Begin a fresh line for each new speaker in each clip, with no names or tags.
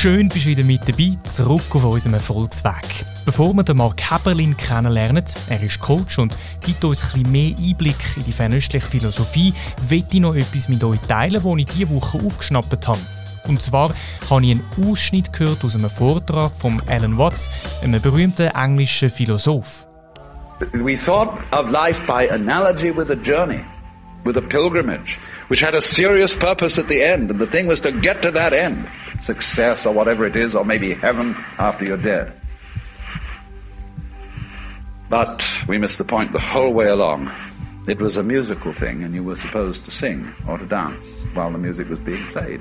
Schön bist du wieder mit dabei, zurück auf unserem Erfolgsweg. Bevor wir den Mark Heberlin kennenlernen, er ist Coach und gibt uns ein bisschen mehr Einblick in die fernöstliche Philosophie, möchte ich noch etwas mit euch teilen, das ich diese Woche aufgeschnappt habe. Und zwar habe ich einen Ausschnitt gehört aus einem Vortrag von Alan Watts, einem berühmten englischen Philosoph.
We thought of life by analogy with a journey, with a pilgrimage, which had a serious purpose at the end, and the thing was to get to that end, success or whatever it is, or maybe heaven after you're dead. But we missed the point the whole way along. It was a musical thing, and you were supposed to sing or to dance while the music was being played.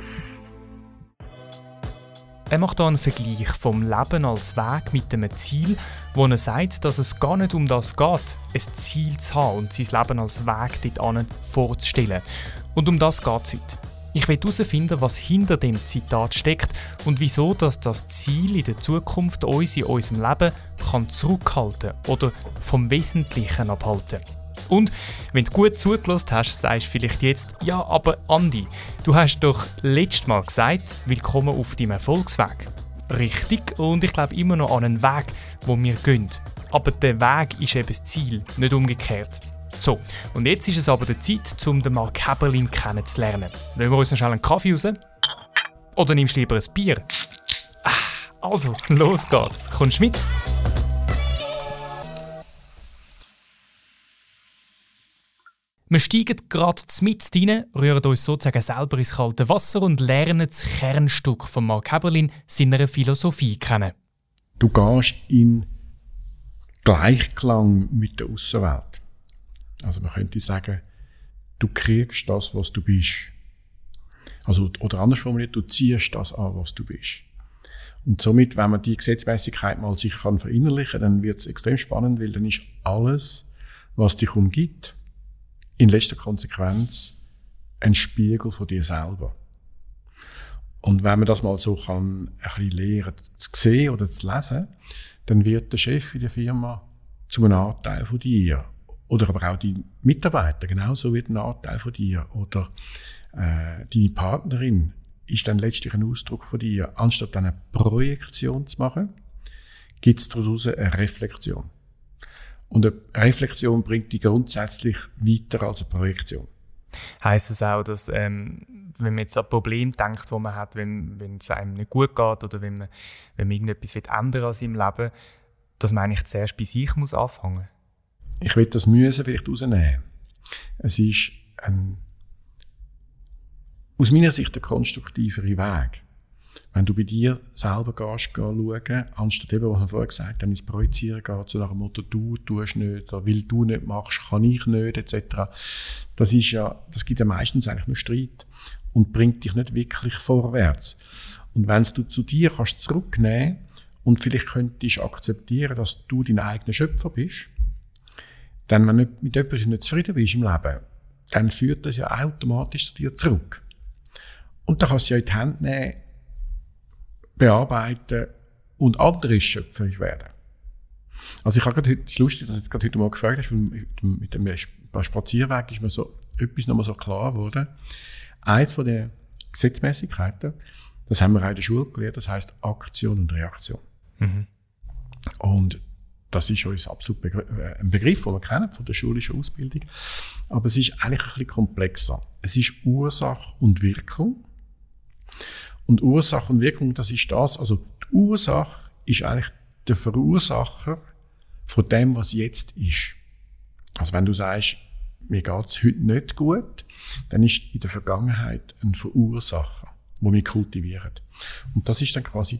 Er macht hier einen Vergleich vom Leben als Weg mit einem Ziel, wo er sagt, dass es gar nicht um das geht, ein Ziel zu haben und sein Leben als Weg dort vorzustellen. Und um das geht es heute. Ich will herausfinden, was hinter dem Zitat steckt und wieso dass das Ziel in der Zukunft uns in unserem Leben kann zurückhalten oder vom Wesentlichen abhalten und wenn du gut zugelassen hast, sagst du vielleicht jetzt, ja, aber Andi, du hast doch letztes Mal gesagt, willkommen auf deinem Erfolgsweg. Richtig, und ich glaube immer noch an einen Weg, wo wir gehen. Aber der Weg ist eben das Ziel, nicht umgekehrt. So, und jetzt ist es aber die Zeit, um den Mark Heberlin kennenzulernen. Wollen wir uns schnell einen Kaffee raus? Oder nimmst du lieber ein Bier? Ah, also, los geht's. Kommst du mit? Wir steigen gerade mit rein, rühren uns sozusagen selber ins kalte Wasser und lernen das Kernstück von Mark Heberlin, seiner Philosophie kennen.
Du gehst in Gleichklang mit der Außenwelt. Also man könnte sagen, du kriegst das, was du bist. Also, oder anders formuliert, du ziehst das an, was du bist. Und somit, wenn man die Gesetzmäßigkeit mal sich kann verinnerlichen, dann wird es extrem spannend, weil dann ist alles, was dich umgibt, in letzter Konsequenz ein Spiegel von dir selber. Und wenn man das mal so kann, ein bisschen lernen zu sehen oder zu lesen, dann wird der Chef in der Firma zu einem Anteil von dir. Oder aber auch die Mitarbeiter, genauso wird ein Anteil von dir. Oder äh, deine Partnerin ist dann letztlich ein Ausdruck von dir. Anstatt eine Projektion zu machen, gibt es daraus eine Reflexion. Und eine Reflexion bringt die grundsätzlich weiter als eine Projektion.
Heißt es auch, dass ähm, wenn man jetzt an Problem denkt, wo man hat, wenn, es einem nicht gut geht oder wenn man, wenn man irgendetwas ändern an seinem Leben, dass man eigentlich zuerst bei sich muss anfangen
Ich will das Müssen vielleicht rausnehmen. Es ist ein, aus meiner Sicht der konstruktivere Weg. Wenn du bei dir selber gehst, schauen, anstatt eben, was wir vorher gesagt haben, ins Projizieren geht, so nach dem Motto, du tust nicht, oder weil du nicht machst, kann ich nicht, etc. Das ist ja, das gibt ja meistens eigentlich nur Streit und bringt dich nicht wirklich vorwärts. Und wenn du zu dir kannst zurücknehmen und vielleicht könntest akzeptieren, dass du dein eigener Schöpfer bist, dann, wenn du mit etwas nicht zufrieden bist im Leben, dann führt das ja automatisch zu dir zurück. Und dann kannst du ja in die Hand nehmen, bearbeiten und andere schöpferisch werden. Also ich habe gerade heute, es ist lustig, dass du jetzt gerade heute mal gefragt hast, mit dem, mit dem Spazierweg ist mir so etwas nochmal so klar geworden. Eins von den Gesetzmäßigkeiten, das haben wir auch in der Schule gelernt, das heißt Aktion und Reaktion. Mhm. Und das ist uns absolut äh, ein Begriff, den wir kennen von der schulischen Ausbildung. Aber es ist eigentlich ein bisschen komplexer. Es ist Ursache und Wirkung. Und Ursache und Wirkung, das ist das. Also die Ursache ist eigentlich der Verursacher von dem, was jetzt ist. Also wenn du sagst, mir geht's heute nicht gut, dann ist in der Vergangenheit ein Verursacher, wo wir kultivieren. Und das ist dann quasi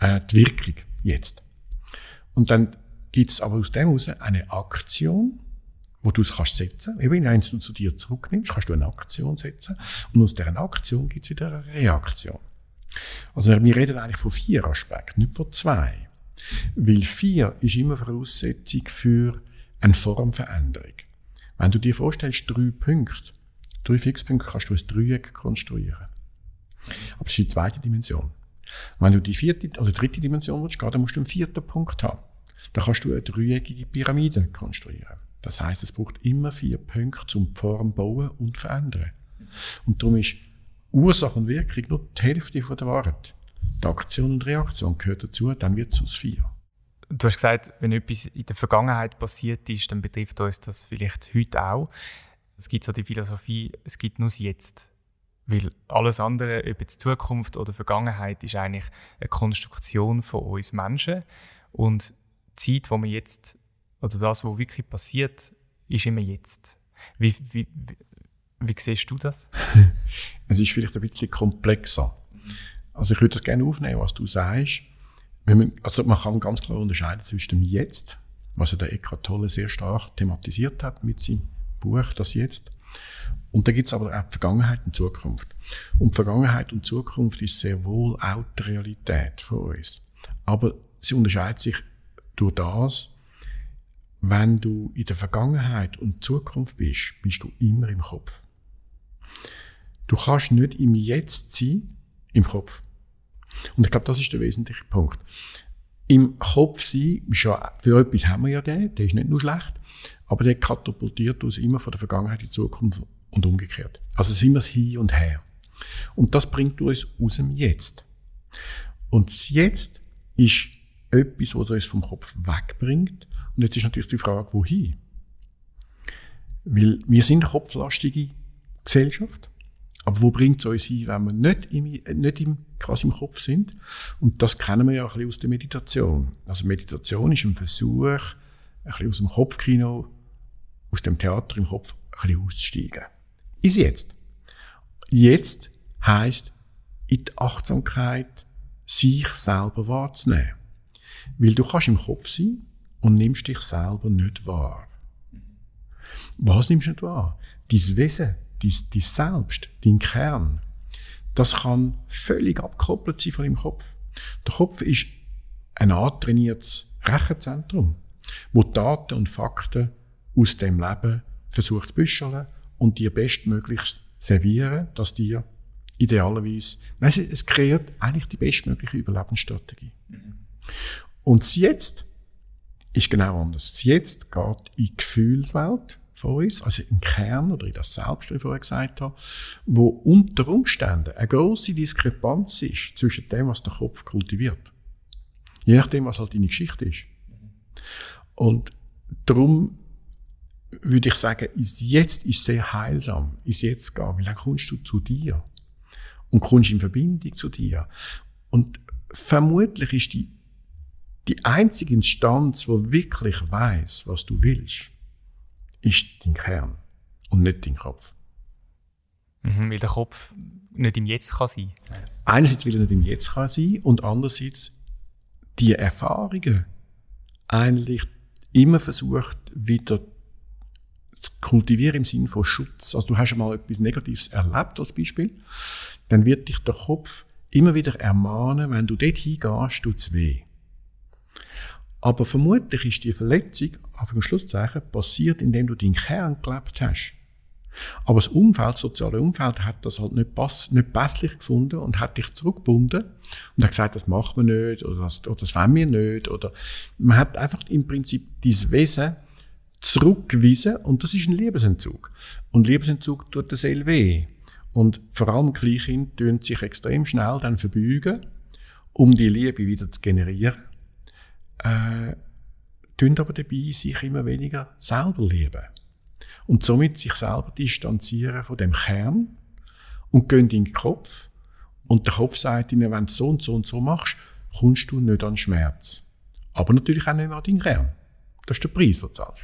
äh, die Wirkung jetzt. Und dann gibt's aber aus dem heraus eine Aktion, wo du es kannst setzen. Eben, wenn du zu dir zurücknimmst, kannst du eine Aktion setzen. Und aus dieser Aktion gibt's wieder eine Reaktion. Also wir reden eigentlich von vier Aspekten, nicht von zwei. Weil vier ist immer Voraussetzung für eine Formveränderung. Wenn du dir vorstellst, drei Punkte, drei Fixpunkte, kannst du ein Dreieck konstruieren. Aber das ist die zweite Dimension. Wenn du die vierte oder dritte Dimension willst, dann musst du einen vierten Punkt haben. Dann kannst du eine dreieckige Pyramide konstruieren. Das heißt, es braucht immer vier Punkte, um die Form bauen und verändern. Und darum ist Ursache und Wirkung nur die Hälfte von der Wahrheit. die Aktion und Reaktion gehört dazu, dann wird es aus vier.
Du hast gesagt, wenn etwas in der Vergangenheit passiert ist, dann betrifft uns das vielleicht heute auch. Es gibt so die Philosophie, es gibt nur das Jetzt. Weil alles andere, ob jetzt Zukunft oder Vergangenheit, ist eigentlich eine Konstruktion von uns Menschen. Und die Zeit, wo wir jetzt, oder das, was wirklich passiert, ist immer jetzt. Wie, wie, wie, wie siehst du das?
es ist vielleicht ein bisschen komplexer. Also ich würde das gerne aufnehmen, was du sagst. Also man kann ganz klar unterscheiden zwischen dem Jetzt, was ja der Eckhart Tolle sehr stark thematisiert hat mit seinem Buch Das Jetzt. Und da gibt es aber auch die Vergangenheit und Zukunft. Und Vergangenheit und Zukunft ist sehr wohl auch die Realität von uns. Aber sie unterscheidet sich durch das, wenn du in der Vergangenheit und Zukunft bist, bist du immer im Kopf. Du kannst nicht im Jetzt sein, im Kopf. Und ich glaube, das ist der wesentliche Punkt. Im Kopf sein, ja, für etwas haben wir ja den, der ist nicht nur schlecht, aber der katapultiert uns immer von der Vergangenheit in die Zukunft und umgekehrt. Also sind wir es hin und her. Und das bringt uns aus dem Jetzt. Und das Jetzt ist etwas, was uns vom Kopf wegbringt. Und jetzt ist natürlich die Frage, wohin? Weil wir sind eine kopflastige Gesellschaft. Aber wo bringt es uns hin, wenn wir nicht, im, nicht im, quasi im Kopf sind? Und das kennen wir ja ein bisschen aus der Meditation. Also Meditation ist ein Versuch, ein bisschen aus dem Kopfkino, aus dem Theater im Kopf ein bisschen auszusteigen. Ist jetzt. Jetzt heißt in die Achtsamkeit sich selber wahrzunehmen. Weil du kannst im Kopf sein und nimmst dich selber nicht wahr. Was nimmst du nicht wahr? Dein Wesen, dein, dein Selbst, dein Kern, das kann völlig abgekoppelt sein von deinem Kopf. Der Kopf ist ein antrainiertes Rechenzentrum, wo Daten und Fakten aus dem Leben versucht zu büscheln und dir bestmöglichst servieren, dass dir idealerweise, nein, es kreiert eigentlich die bestmögliche Überlebensstrategie. Mhm. Und das Jetzt ist genau anders. Das Jetzt geht in die Gefühlswelt von uns, also im Kern oder in das Selbst, wie ich vorher gesagt habe, wo unter Umständen eine grosse Diskrepanz ist zwischen dem, was der Kopf kultiviert. Je nachdem, was halt deine Geschichte ist. Und darum würde ich sagen, ist jetzt ist sehr heilsam, ist jetzt gehen, weil dann kommst du zu dir und kommst in Verbindung zu dir. Und vermutlich ist die, die einzige Instanz, wo wirklich weiß, was du willst, ist dein Kern und nicht dein Kopf.
Mhm, weil der Kopf nicht im Jetzt kann sein.
Einerseits will er nicht im Jetzt kann sein und andererseits die Erfahrungen eigentlich immer versucht, wieder zu kultivieren im Sinne von Schutz. Also du hast einmal etwas Negatives erlebt als Beispiel, dann wird dich der Kopf immer wieder ermahnen, wenn du dort hingehst, tut es weh. Aber vermutlich ist die Verletzung, auf ein Schlusszeichen, passiert, indem du deinen Kern gelebt hast. Aber das Umfeld, das soziale Umfeld, hat das halt nicht, pass, nicht passlich gefunden und hat dich zurückgebunden und hat gesagt, das machen wir nicht oder das, oder das wollen wir nicht. Oder man hat einfach im Prinzip dieses Wesen zurückgewiesen und das ist ein Liebesentzug. Und Liebesentzug tut der Seele weh. Und vor allem Kleinkinder tun sich extrem schnell dann verbeugen, um die Liebe wieder zu generieren. Äh, tun aber dabei sich immer weniger selber lieben. Und somit sich selber distanzieren von dem Kern und gehen in den Kopf. Und der Kopf sagt ihnen, wenn du so und so und so machst, kommst du nicht an Schmerz. Aber natürlich auch nicht mehr an deinen Kern. Das ist der Preis, den du zahlst.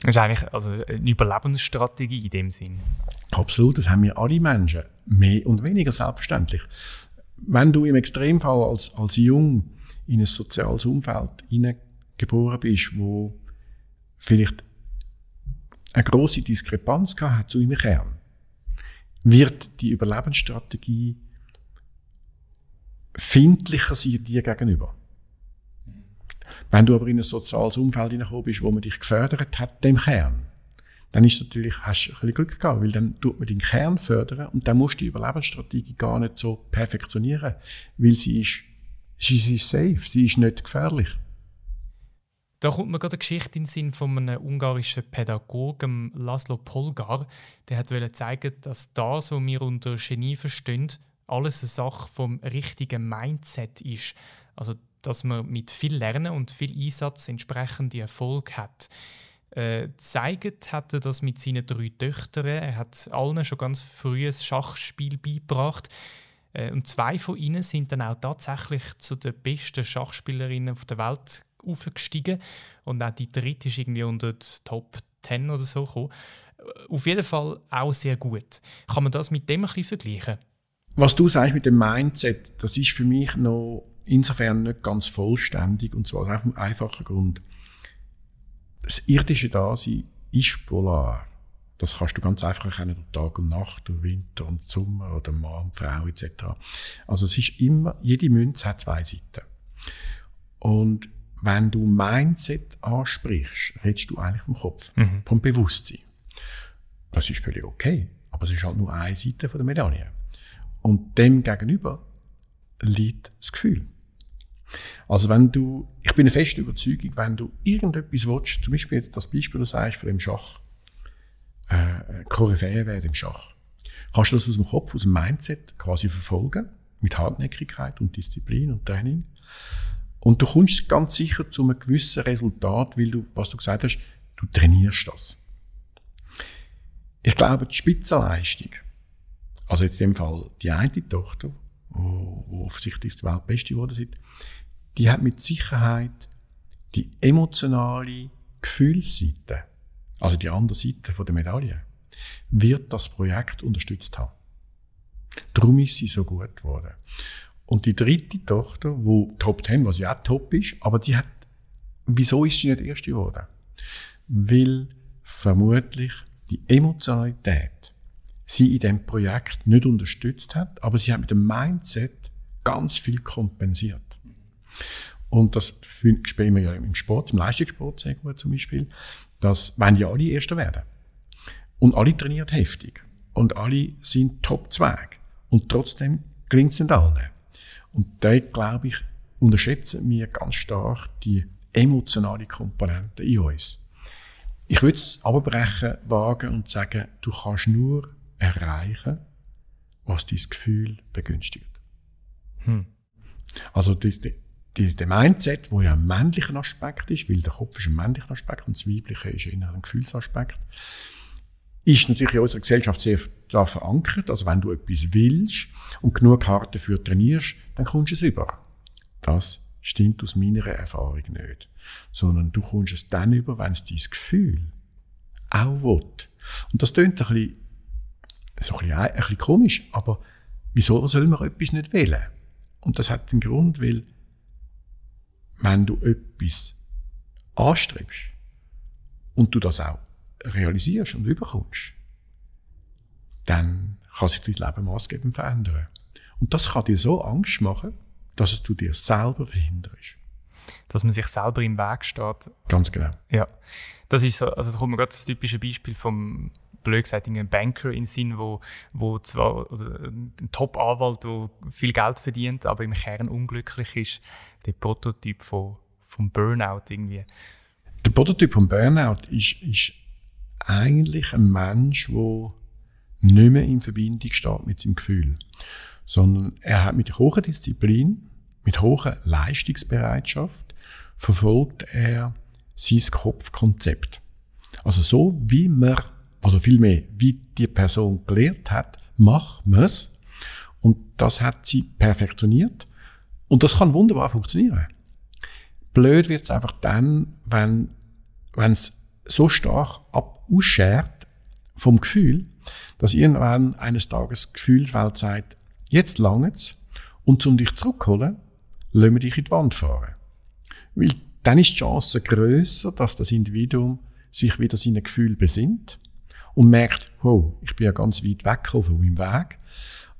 Das ist eigentlich also eine Überlebensstrategie in dem Sinn.
Absolut, das haben wir alle Menschen. Mehr und weniger selbstverständlich. Wenn du im Extremfall als, als Jung in ein soziales Umfeld hineingeboren bist, wo vielleicht eine große Diskrepanz hat zu deinem Kern, wird die Überlebensstrategie findlicher sein dir gegenüber. Wenn du aber in ein soziales Umfeld hineingekommen bist, wo man dich gefördert hat, dem Kern, dann ist natürlich, hast du ein bisschen Glück gehabt, weil dann tut man den Kern fördern und dann musst du die Überlebensstrategie gar nicht so perfektionieren, weil sie ist, sie ist safe, sie ist nicht gefährlich.
Da kommt mir gerade eine Geschichte in den Sinn von einem ungarischen Pädagogen, Laszlo Polgar. Der hat zeigen, dass das, was wir unter Genie verstehen, alles eine Sache vom richtigen Mindset ist. Also, dass man mit viel Lernen und viel Einsatz entsprechende Erfolg hat. Äh, zeigt hat er das mit seinen drei Töchtern. Er hat allen schon ganz früh ein Schachspiel beigebracht. Äh, und zwei von ihnen sind dann auch tatsächlich zu den besten Schachspielerinnen auf der Welt aufgestiegen. Und auch die dritte ist irgendwie unter die Top 10 oder so gekommen. Äh, auf jeden Fall auch sehr gut. Kann man das mit dem ein bisschen vergleichen?
Was du sagst mit dem Mindset, das ist für mich noch insofern nicht ganz vollständig. Und zwar aus einem einfachen Grund. Das irdische Dasein ist polar. Das kannst du ganz einfach erkennen durch Tag und Nacht, durch Winter und Sommer oder Mann und Frau etc. Also es ist immer, jede Münze hat zwei Seiten. Und wenn du Mindset ansprichst, redest du eigentlich vom Kopf, mhm. vom Bewusstsein. Das ist völlig okay, aber es ist halt nur eine Seite von der Medaille. Und dem gegenüber liegt das Gefühl. Also wenn du, ich bin eine feste Überzeugung, wenn du irgendetwas willst, zum Beispiel jetzt das Beispiel, du sagst von dem Schach, äh, Koryphäe werden im Schach, kannst du das aus dem Kopf, aus dem Mindset quasi verfolgen, mit Hartnäckigkeit und Disziplin und Training. Und du kommst ganz sicher zu einem gewissen Resultat, weil du, was du gesagt hast, du trainierst das. Ich glaube, die Spitzenleistung, also jetzt in dem Fall die eine Tochter, wo offensichtlich die Weltbeste geworden sind, die hat mit Sicherheit die emotionale Gefühlsseite, also die andere Seite der Medaille, wird das Projekt unterstützt haben. Darum ist sie so gut geworden. Und die dritte Tochter, wo Top 10, was ja auch top ist, aber die hat, wieso ist sie nicht erste geworden? Weil vermutlich die Emotionalität sie in dem Projekt nicht unterstützt hat, aber sie hat mit dem Mindset ganz viel kompensiert. Und das spielen wir ja im Sport, im Leistungssport sehr gut zum Beispiel, dass wenn ja alle Erster werden und alle trainiert heftig und alle sind Top 2 und trotzdem gelingt es nicht allen. Und da, glaube ich, unterschätzen wir ganz stark die emotionale Komponente in uns. Ich würde es abbrechen, wagen und sagen, du kannst nur erreichen, was dein Gefühl begünstigt. Hm. Also das, das, der Mindset, wo ja ein männlicher Aspekt ist, weil der Kopf ist ein männlicher Aspekt und das Weibliche ist eher ein Gefühlsaspekt, ist natürlich in unserer Gesellschaft sehr da verankert. Also wenn du etwas willst und genug hart dafür trainierst, dann kommst du es über. Das stimmt aus meiner Erfahrung nicht. Sondern du kommst es dann über, wenn es dein Gefühl auch will. Und das klingt ein bisschen, so ein bisschen, ein bisschen komisch, aber wieso soll man etwas nicht wählen? Und das hat den Grund, weil wenn du etwas anstrebst und du das auch realisierst und überkommst, dann kann sich dein Leben maßgebend verändern. Und das kann dir so Angst machen, dass es du dir selber verhinderst.
Dass man sich selber im Weg steht.
Ganz genau.
Ja. Das ist so, also das kommt mir gerade das typische Beispiel vom blöd gesagt, einen Banker in Sinn, wo, wo zwar oder ein Top-Anwalt, der viel Geld verdient, aber im Kern unglücklich ist. Der Prototyp von, vom Burnout irgendwie.
Der Prototyp vom Burnout ist, ist eigentlich ein Mensch, der nicht mehr in Verbindung steht mit seinem Gefühl, sondern er hat mit hoher Disziplin, mit hoher Leistungsbereitschaft verfolgt er sein Kopfkonzept. Also so wie man, also vielmehr wie die Person gelehrt hat, macht man es. Und das hat sie perfektioniert. Und das kann wunderbar funktionieren. Blöd wird es einfach dann, wenn es so stark ab ausschert vom Gefühl, dass irgendwann eines Tages Gefühlswelt sagt, jetzt langt's und um dich zurückzuholen, lassen wir dich in die Wand fahren. Weil dann ist die Chance grösser, dass das Individuum sich wieder seine Gefühl besinnt und merkt, oh, ich bin ja ganz weit weg von meinem Weg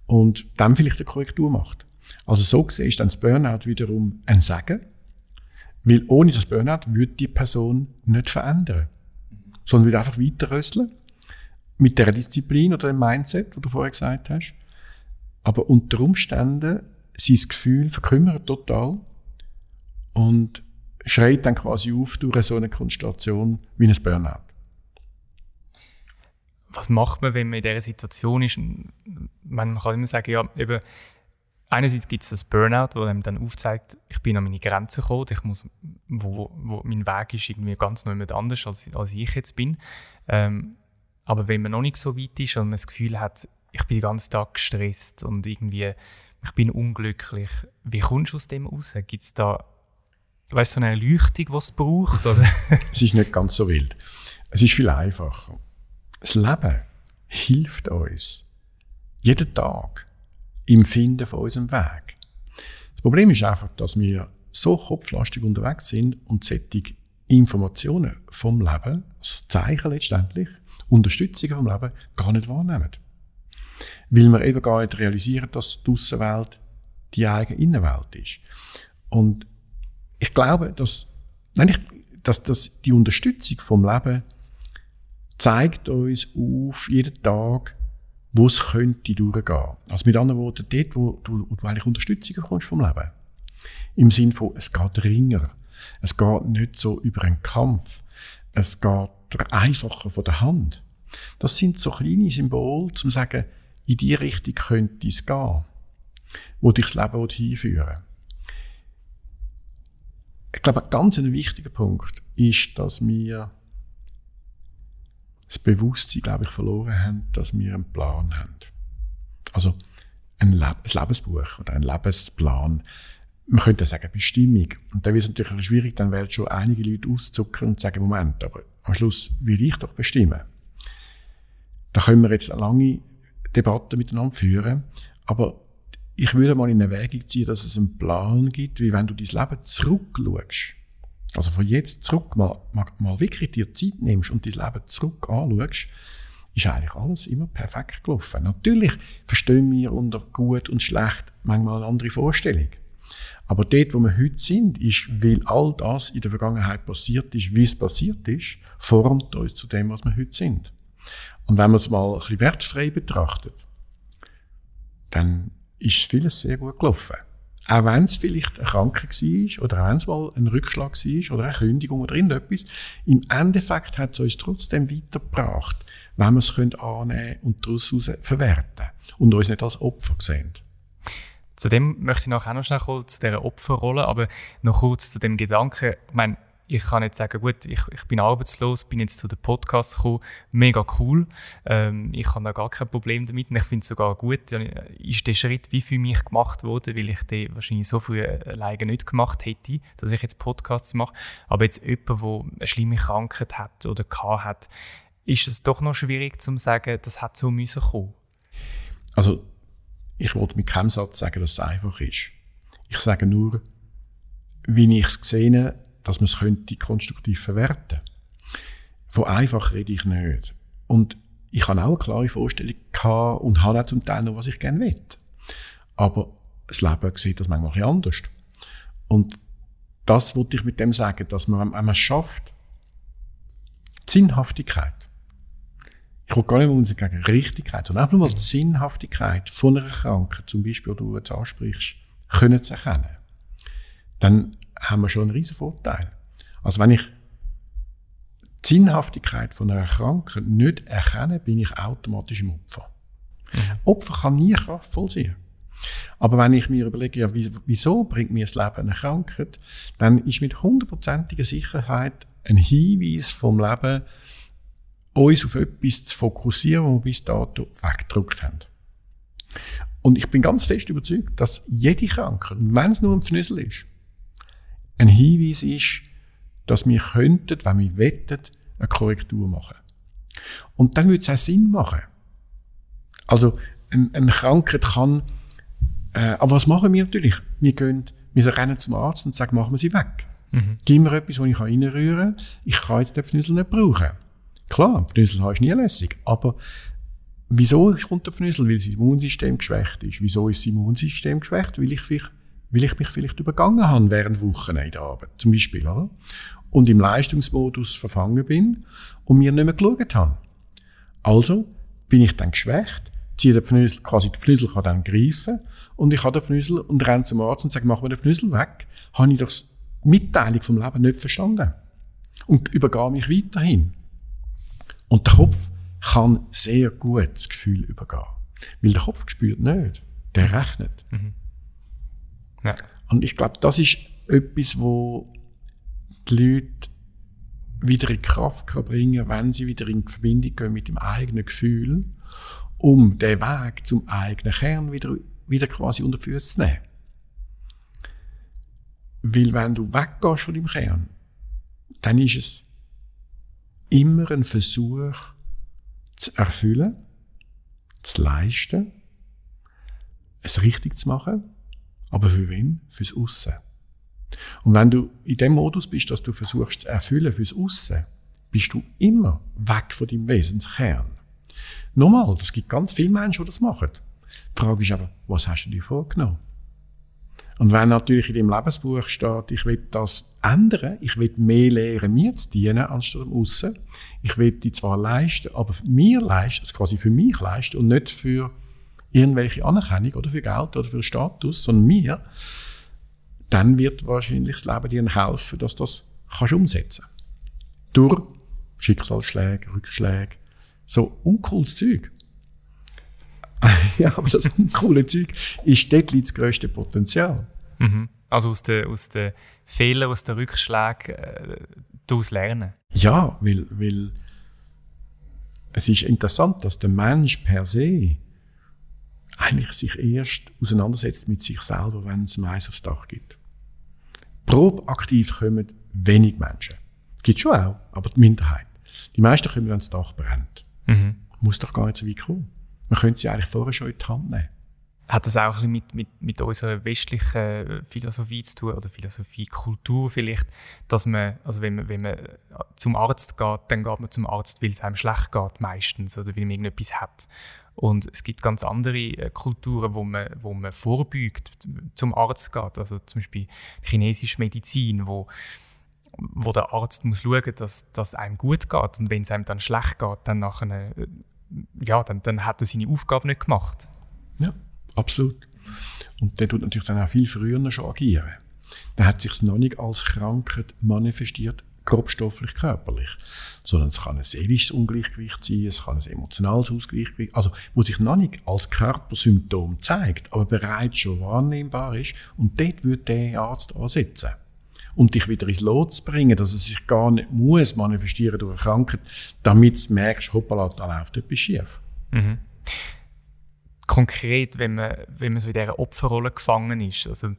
und dann vielleicht eine Korrektur macht. Also so gesehen ist dann das Burnout wiederum ein Segen, weil ohne das Burnout würde die Person nicht verändern sondern wieder einfach weiterrösseln. Mit der Disziplin oder dem Mindset, wo du vorher gesagt hast. Aber unter Umständen sein Gefühl verkümmert total und schreit dann quasi auf durch so eine Konstellation wie ein Burnout.
Was macht man, wenn man in dieser Situation ist? man kann immer sagen, ja, eben, einerseits gibt es das Burnout, wo einem dann aufzeigt, ich bin an meine Grenzen gekommen, ich muss, wo, wo mein Weg ist irgendwie ganz noch jemand anders, als, als ich jetzt bin. Ähm, aber wenn man noch nicht so weit ist und man das Gefühl hat, ich bin den ganzen Tag gestresst und irgendwie, ich bin unglücklich, wie kommst du aus dem raus? Gibt es da, weißt so eine Erleuchtung, die es braucht? Oder?
es ist nicht ganz so wild. Es ist viel einfacher. Das Leben hilft uns jeden Tag im Finden von unserem Weg. Das Problem ist einfach, dass wir so kopflastig unterwegs sind und solche Informationen vom Leben, also Zeichen letztendlich, Unterstützung vom Leben, gar nicht wahrnehmen. Weil wir eben gar nicht realisieren, dass die Außenwelt die eigene Innenwelt ist. Und ich glaube, dass, nein, ich, dass, dass die Unterstützung vom Leben zeigt uns auf jeden Tag, wo es könnte durchgehen. Also mit anderen Worten, dort, wo du, wo du eigentlich Unterstützung bekommst vom Leben. Im Sinn von, es geht ringer. Es geht nicht so über einen Kampf. Es geht einfacher von der Hand. Das sind so kleine Symbole, zum sagen, in die Richtung könnte es gehen, wo dich das Leben hinführen Ich glaube, ein ganz wichtiger Punkt ist, dass wir das Bewusstsein, glaube ich, verloren haben, dass wir einen Plan haben. Also ein, Le ein Lebensbuch oder ein Lebensplan. Man könnte sagen Bestimmung. Und da wird es natürlich schwierig, dann werden schon einige Leute auszuckern und sagen, Moment, aber am Schluss will ich doch bestimmen. Da können wir jetzt eine lange Debatte miteinander führen, aber ich würde mal in Erwägung ziehen, dass es einen Plan gibt, wie wenn du dein Leben zurückschaust also von jetzt zurück mal, mal, mal wirklich dir Zeit nimmst und dein Leben zurück anschaust, ist eigentlich alles immer perfekt gelaufen. Natürlich verstehen wir unter gut und schlecht manchmal eine andere Vorstellung. Aber dort, wo wir heute sind, ist, weil all das in der Vergangenheit passiert ist, wie es passiert ist, formt uns zu dem, was wir heute sind. Und wenn man es mal ein bisschen wertfrei betrachtet, dann ist vieles sehr gut gelaufen. Auch wenn es vielleicht eine Krankheit war oder wenn es mal ein Rückschlag war oder eine Kündigung oder irgendetwas, im Endeffekt hat es uns trotzdem weitergebracht, wenn wir es annehmen und daraus verwerten und uns nicht als Opfer sehen.
Zu dem möchte ich nachher noch schnell kommen, zu dieser Opferrolle, aber noch kurz zu dem Gedanken, ich meine, ich kann nicht sagen, gut, ich, ich bin arbeitslos, bin jetzt zu den Podcasts gekommen, mega cool. Ähm, ich habe da gar kein Problem damit und ich finde es sogar gut, ist der Schritt wie für mich gemacht worden, weil ich den wahrscheinlich so früh alleine nicht gemacht hätte, dass ich jetzt Podcasts mache. Aber jetzt jemand, der eine schlimme Krankheit hat oder hat, ist es doch noch schwierig zu sagen, das hat so müssen kommen.
Also, ich wollte mit keinem Satz sagen, dass es einfach ist. Ich sage nur, wie ich es gesehen habe, dass man es könnte konstruktiv verwerten. Von einfach rede ich nicht. Und ich habe auch eine klare Vorstellung gehabt und habe auch zum Teil noch, was ich gerne will. Aber das Leben sieht das manchmal anders. Und das wollte ich mit dem sagen, dass man, wenn man es schafft, die Sinnhaftigkeit, ich will gar nicht mehr gegen Richtigkeit, sondern einfach nur mal die Sinnhaftigkeit von einer Krankheit, zum Beispiel, die du jetzt ansprichst, können zu erkennen, dann haben wir schon einen riesen Vorteil. Also wenn ich die Sinnhaftigkeit von einer Krankheit nicht erkenne, bin ich automatisch im Opfer. Mhm. Opfer kann nie kraftvoll sein. Aber wenn ich mir überlege, ja, wieso bringt mir das Leben eine Krankheit, dann ist mit hundertprozentiger Sicherheit ein Hinweis vom Leben, uns auf etwas zu fokussieren, was wir bis dato weggedrückt haben. Und ich bin ganz fest überzeugt, dass jede Krankheit, wenn es nur ein Pfnüssel ist, ein Hinweis ist, dass wir könnten, wenn wir wetten, eine Korrektur machen. Und dann würde es auch Sinn machen. Also, ein, ein Krankheit kann, äh, aber was machen wir natürlich? Wir gehen, wir rennen zum Arzt und sagen, machen wir sie weg. Mhm. Gib mir etwas, wo ich reinrühren kann. Ich kann jetzt den Pfnüssel nicht brauchen. Klar, Pfnüssel ist nie lässig, aber wieso kommt der Pfnüssel? Weil das Immunsystem geschwächt ist. Wieso ist das Immunsystem geschwächt? Weil ich vielleicht weil ich mich vielleicht übergangen habe während Wochen in der Arbeit, zum Beispiel, oder? Und im Leistungsmodus verfangen bin und mir nicht mehr geschaut habe. Also bin ich dann geschwächt, ziehe den Pfnüsel, quasi der Pfnüsel kann dann greifen und ich habe den Pfnüsel und renne zum Arzt und sage, mach mir den Pfnüsel weg, habe ich doch die Mitteilung vom Leben nicht verstanden. Und übergehe mich weiterhin. Und der Kopf kann sehr gut das Gefühl übergehen. Weil der Kopf spürt nicht. Der rechnet.
Mhm. Ja.
Und ich glaube, das ist etwas, wo die Leute wieder in Kraft kann bringen wenn sie wieder in Verbindung gehen mit dem eigenen Gefühl, um den Weg zum eigenen Kern wieder, wieder quasi unter Füße zu nehmen. Weil wenn du weggehst von dem Kern, dann ist es immer ein Versuch zu erfüllen, zu leisten, es richtig zu machen, aber für wen? Fürs Aussen. Und wenn du in dem Modus bist, dass du versuchst zu erfüllen fürs Aussen, bist du immer weg von deinem Wesenskern. Nochmal, es gibt ganz viele Menschen, die das machen. Die Frage ist aber, was hast du dir vorgenommen? Und wenn natürlich in dem Lebensbuch steht, ich will das ändern, ich will mehr lernen, mir zu dienen, anstatt dem Aussen. Ich will die zwar leisten, aber mir leisten, also quasi für mich leisten und nicht für irgendwelche Anerkennung oder für Geld oder für Status, sondern mir, dann wird wahrscheinlich das Leben dir helfen, dass du das kannst umsetzen Durch Schicksalsschläge, Rückschläge, so uncooles Zeug. ja, aber das uncoole Zeug ist dort das grösste Potenzial.
Mhm. Also aus den, aus den Fehlern, aus den Rückschlägen äh, daraus lernen.
Ja, weil, weil es ist interessant, dass der Mensch per se eigentlich sich erst auseinandersetzt mit sich selber, wenn es Mais aufs Dach gibt. Probeaktiv kommen wenig Menschen. Es gibt schon auch, aber die Minderheit. Die meisten kommen, wenn das Dach brennt.
Mhm.
Muss doch gar nicht so weit kommen. Man könnte sie eigentlich vorher schon in die Hand nehmen.
Hat das auch ein mit, mit, mit unserer westlichen Philosophie zu tun oder Philosophie, Kultur vielleicht, dass man, also wenn man, wenn man zum Arzt geht, dann geht man zum Arzt, weil es einem schlecht geht meistens oder weil man irgendetwas hat. Und es gibt ganz andere äh, Kulturen, wo man, wo man vorbeugt, zum Arzt geht. Also zum Beispiel chinesische Medizin, wo, wo der Arzt muss schauen, dass, dass einem gut geht. Und wenn es einem dann schlecht geht, dann, nachher, äh, ja, dann, dann hat er seine Aufgabe nicht gemacht.
Ja, absolut. Und der tut natürlich dann auch viel früher schon agieren. Da hat sich noch nicht als Krankheit manifestiert, grobstofflich körperlich, sondern es kann ein seelisches Ungleichgewicht sein, es kann ein emotionales Ausgleichgewicht, also wo sich noch nicht als Körpersymptom zeigt, aber bereits schon wahrnehmbar ist und dort wird der Arzt ansetzen. Und dich wieder ins Lot zu bringen, dass es sich gar nicht muss manifestieren durch eine Krankheit, damit du merkst, hoppala, da läuft etwas schief.
Mhm konkret, wenn man, wenn man so in dieser Opferrolle gefangen ist. Also,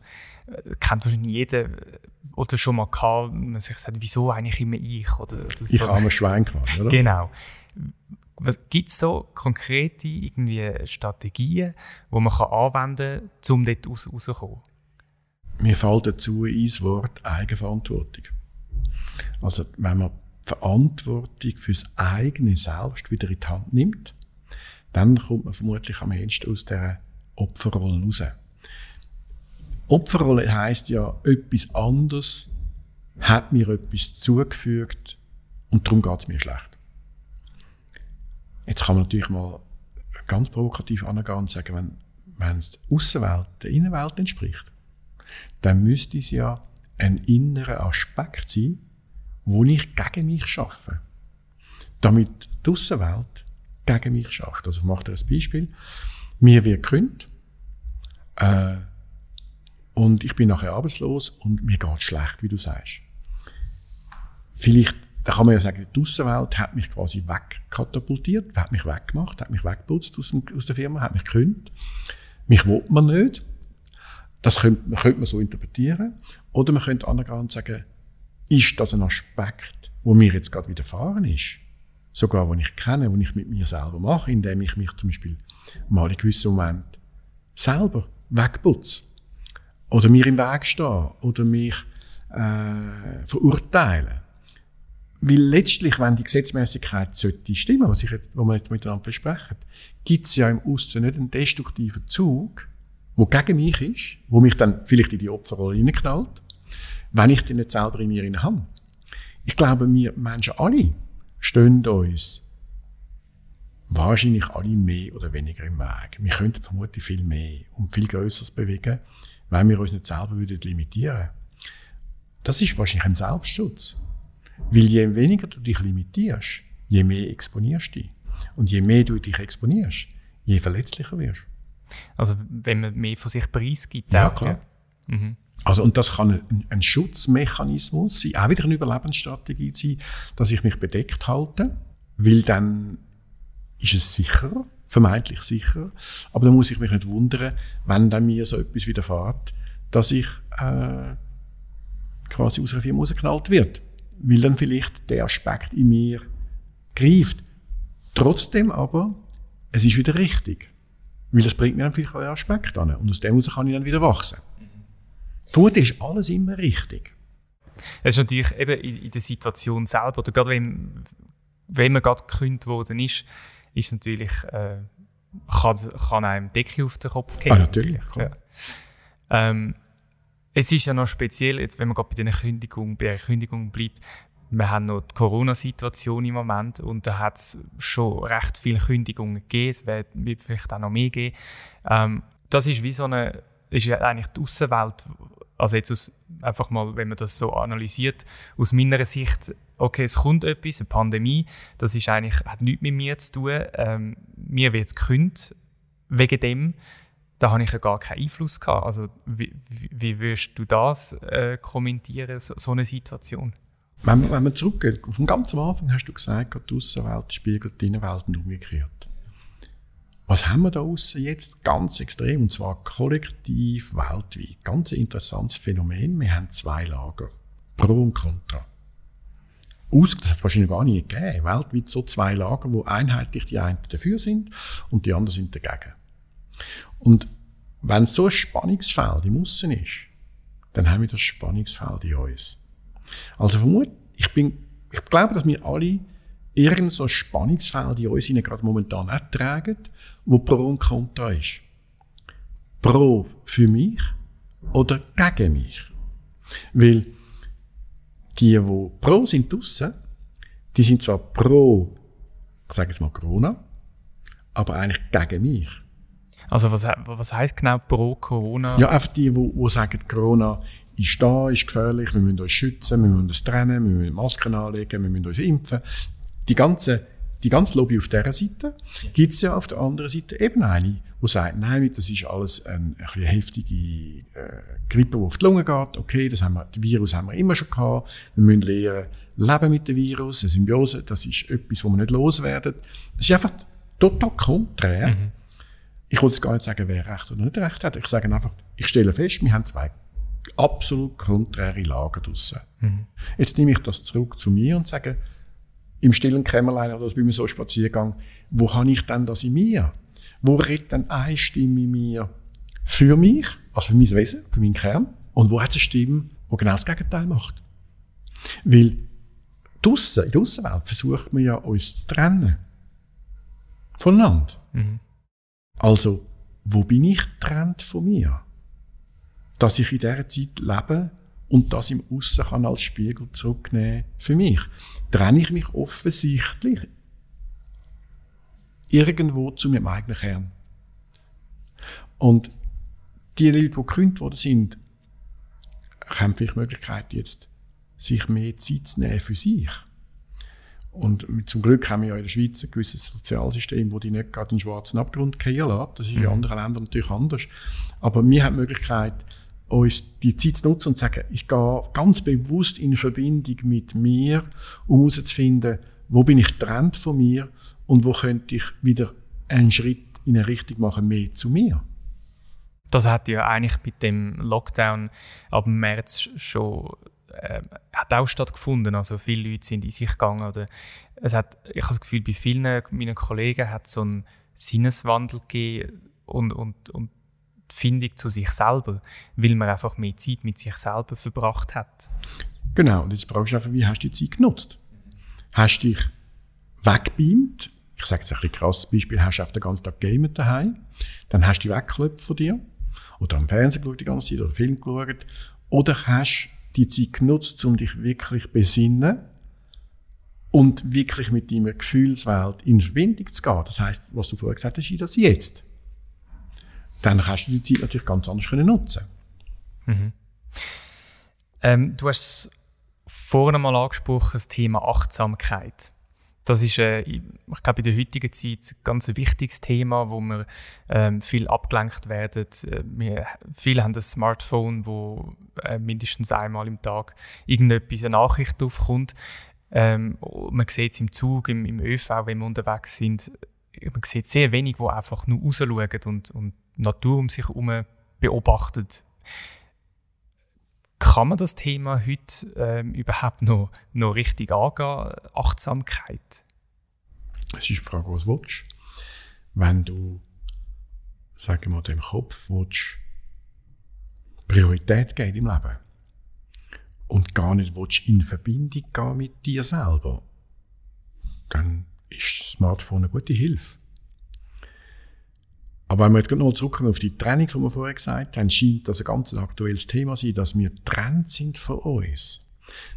kennt wahrscheinlich jeder oder schon mal gehabt, man sich sagt, wieso eigentlich immer ich? Oder, oder
so. Ich habe ein Schwein quasi, oder?
Genau. Gibt es so konkrete irgendwie Strategien, die man kann anwenden kann, um dort raus, rauszukommen?
Mir fällt dazu ein Wort Eigenverantwortung. Also, wenn man Verantwortung fürs eigene Selbst wieder in die Hand nimmt, dann kommt man vermutlich am ehesten aus der Opferrolle raus. Opferrolle heißt ja, etwas anderes hat mir etwas zugefügt und darum geht es mir schlecht. Jetzt kann man natürlich mal ganz provokativ angehen und sagen, wenn, wenn es die Außenwelt der Innenwelt entspricht, dann müsste es ja ein innerer Aspekt sein, wo ich gegen mich schaffe. Damit die Außenwelt gegen mich schafft. Also ich mache dir ein Beispiel. Mir wird gekündigt, äh, und ich bin nachher arbeitslos und mir geht schlecht, wie du sagst. Vielleicht, da kann man ja sagen, die Außenwelt hat mich quasi wegkatapultiert, hat mich weggemacht, hat mich weggeputzt aus, aus der Firma, hat mich gekündigt. Mich will man nicht. Das könnte, könnte man so interpretieren. Oder man könnte und sagen, ist das ein Aspekt, wo mir jetzt gerade widerfahren ist? Sogar, wo ich kenne, wo ich mit mir selber mache, indem ich mich zum Beispiel mal in gewissen Moment selber wegputze oder mir im Weg stehen oder mich äh, verurteilen. Weil letztlich, wenn die Gesetzmäßigkeit sollte stimmen, was, ich jetzt, was wir jetzt miteinander besprechen, gibt es ja im Aussen nicht einen destruktiven Zug, der gegen mich ist, wo mich dann vielleicht in die Opferrolle reinknallt, wenn ich den nicht selber in mir habe. Ich glaube, wir Menschen alle stehen uns wahrscheinlich alle mehr oder weniger im Weg. Wir könnten vermutlich viel mehr und viel Größeres bewegen, weil wir uns nicht selber würden limitieren Das ist wahrscheinlich ein Selbstschutz. Weil je weniger du dich limitierst, je mehr exponierst du dich. Und je mehr du dich exponierst, je verletzlicher wirst.
Also wenn man mehr von sich preisgibt.
Ja,
auch,
klar. Also, und das kann ein, ein Schutzmechanismus sein, auch wieder eine Überlebensstrategie sein, dass ich mich bedeckt halte, weil dann ist es sicher, vermeintlich sicher, aber dann muss ich mich nicht wundern, wenn dann mir so etwas widerfährt, dass ich äh, quasi aus einer Firma rausgeknallt wird, weil dann vielleicht der Aspekt in mir greift. Trotzdem aber, es ist wieder richtig, weil das bringt mir dann vielleicht einen Aspekt an und aus dem heraus kann ich dann wieder wachsen. Vermutlich ist alles immer richtig.
Es ist natürlich eben in, in der Situation selber, oder gerade wenn, wenn man gerade gekündigt worden ist, ist natürlich, äh, kann, kann einem Decke auf den Kopf gehen.
Ah, natürlich.
Ja. Ähm, es ist ja noch speziell, jetzt, wenn man gerade bei der Kündigung, bei der Kündigung bleibt, wir haben noch die Corona-Situation im Moment und da hat es schon recht viele Kündigungen gegeben, es wird wird vielleicht auch noch mehr geben. Ähm, das ist wie so eine, ist ja eigentlich die Außenwelt, also jetzt aus, einfach mal, wenn man das so analysiert, aus meiner Sicht, okay, es kommt etwas, eine Pandemie, das ist eigentlich, hat nichts mit mir zu tun, ähm, mir wird es gekündigt, wegen dem, da habe ich ja gar keinen Einfluss gehabt. Also wie, wie, würdest du das äh, kommentieren, so, so eine Situation?
Wenn, wenn man zurückgeht, dem ganzen Anfang hast du gesagt, die Außenwelt spiegelt die Innenwelt und umgekehrt. Was haben wir da außen jetzt ganz extrem, und zwar kollektiv weltweit? Ganz interessantes Phänomen. Wir haben zwei Lager. Pro und Contra. Aus, das hat es wahrscheinlich gar nie gegeben. Weltweit so zwei Lager, wo einheitlich die einen dafür sind und die anderen sind dagegen. Und wenn so ein Spannungsfeld im Aussen ist, dann haben wir das Spannungsfeld in uns. Also vermut, ich bin, ich glaube, dass wir alle irgend so Spannungsfeld in uns gerade momentan auch tragen, wo Pro und Contra ist. Pro für mich oder gegen mich. Weil die, die Pro sind draussen, die sind zwar pro, ich sage jetzt mal Corona, aber eigentlich gegen mich.
Also was, was heißt genau pro Corona?
Ja, einfach die, die, die sagen, Corona ist da, ist gefährlich, wir müssen uns schützen, wir müssen uns trennen, wir müssen Masken anlegen, wir müssen uns impfen. Die ganze, die ganze Lobby auf dieser Seite gibt es ja auf der anderen Seite eben eine, die sagt, nein, das ist alles eine, ein bisschen heftige äh, Grippe, die auf die Lunge geht. Okay, das haben wir, das Virus haben wir immer schon gehabt. Wir müssen lernen, leben mit dem Virus, eine Symbiose, das ist etwas, wo wir nicht loswerden. Das ist einfach total konträr. Ich wollte jetzt gar nicht sagen, wer recht oder nicht recht hat. Ich sage einfach, ich stelle fest, wir haben zwei absolut konträre Lager draussen. Jetzt nehme ich das zurück zu mir und sage, im stillen Kämmerlein oder bei mir so Spaziergang, wo habe ich denn das in mir? Wo redet denn eine Stimme in mir für mich, also für mein Wesen, für meinen Kern? Und wo hat es eine Stimme, die genau das Gegenteil macht? Weil draussen, in der Aussenwelt versucht man ja, uns zu trennen. Voneinander. Also, wo bin ich getrennt von mir? Dass ich in dieser Zeit lebe und das im Aussen kann als Spiegel zurücknehmen für mich. Trenne ich mich offensichtlich irgendwo zu meinem eigenen Kern. Und die Leute, die gekündigt worden sind, haben vielleicht die Möglichkeit, jetzt sich mehr Zeit zu nehmen für sich. Und zum Glück haben wir ja in der Schweiz ein gewisses Sozialsystem, wo die nicht gerade in den schwarzen Abgrund fallen lässt. Das ist in anderen Ländern natürlich anders. Aber wir haben die Möglichkeit, uns die Zeit zu nutzen und zu sagen, ich gehe ganz bewusst in Verbindung mit mir, um herauszufinden, wo bin ich getrennt von mir und wo könnte ich wieder einen Schritt in eine Richtung machen, mehr zu mir.
Das hat ja eigentlich mit dem Lockdown ab März schon äh, hat auch stattgefunden. Also viele Leute sind in sich gegangen. Oder es hat, ich habe das Gefühl, bei vielen meiner Kollegen hat es so einen Sinneswandel gegeben und, und, und Findung zu sich selber, weil man einfach mehr Zeit mit sich selber verbracht hat.
Genau, und jetzt fragst du einfach, wie hast du die Zeit genutzt? Hast du dich wegbeamt? Ich sage jetzt ein bisschen krasses Beispiel, hast du auf den ganzen Tag gamet daheim, dann hast du dich weggeklopft von dir, oder am Fernsehen geschaut die ganze Zeit, oder Film geschaut, oder hast die Zeit genutzt, um dich wirklich besinnen und wirklich mit deiner Gefühlswelt in Verbindung zu gehen. Das heißt, was du vorher gesagt hast, ist das jetzt. Dann kannst du die Zeit natürlich ganz anders können nutzen.
Ähm, du hast vorhin mal angesprochen, das Thema Achtsamkeit. Das ist, äh, ich glaube, in der heutigen Zeit ein ganz wichtiges Thema, wo wir ähm, viel abgelenkt werden. Äh, wir, viele haben ein Smartphone, wo äh, mindestens einmal im Tag irgendetwas, eine Nachricht aufkommt. Ähm, man sieht es im Zug, im, im ÖV, wenn wir unterwegs sind. Man sieht sehr wenig, wo einfach nur rausschauen und, und die Natur um sich herum beobachtet. Kann man das Thema heute ähm, überhaupt noch, noch richtig angehen? Achtsamkeit?
Es ist die Frage, was du willst. Wenn du, sagen wir mal, dem Kopf willst, Priorität geben im Leben und gar nicht willst, in Verbindung gehen mit dir selber, dann ist das Smartphone eine gute Hilfe. Aber wenn wir jetzt noch zurückkommen auf die Trennung, die wir vorher gesagt haben, scheint das ein ganz aktuelles Thema zu sein, dass wir trennt sind von uns.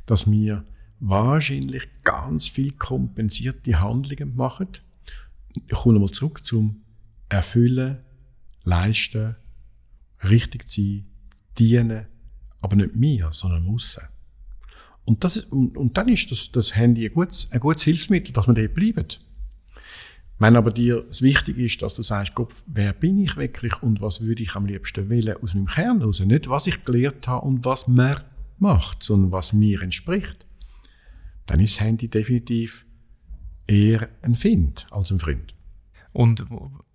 Dass wir wahrscheinlich ganz viel kompensierte Handlungen machen. Ich komme mal zurück zum Erfüllen, Leisten, richtig sein, dienen, aber nicht mir, sondern aussen. Und, das, und, und dann ist das, das Handy ein gutes, ein gutes Hilfsmittel, dass wir dort bleiben. Wenn aber dir es wichtig ist, dass du sagst, Kopf, wer bin ich wirklich und was würde ich am liebsten wählen aus meinem Kern heraus? Nicht, was ich gelernt habe und was man macht, sondern was mir entspricht. Dann ist das Handy definitiv eher ein Find als ein Freund.
Und